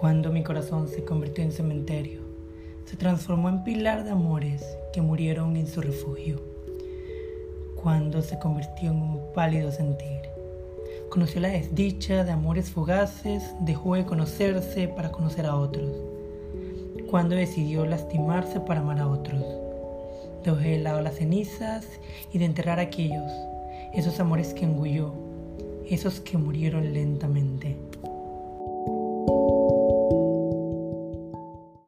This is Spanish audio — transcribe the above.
Cuando mi corazón se convirtió en cementerio, se transformó en pilar de amores que murieron en su refugio. Cuando se convirtió en un pálido sentir, conoció la desdicha de amores fugaces, dejó de conocerse para conocer a otros. Cuando decidió lastimarse para amar a otros, dejó de lado las cenizas y de enterrar a aquellos, esos amores que engulló, esos que murieron lentamente.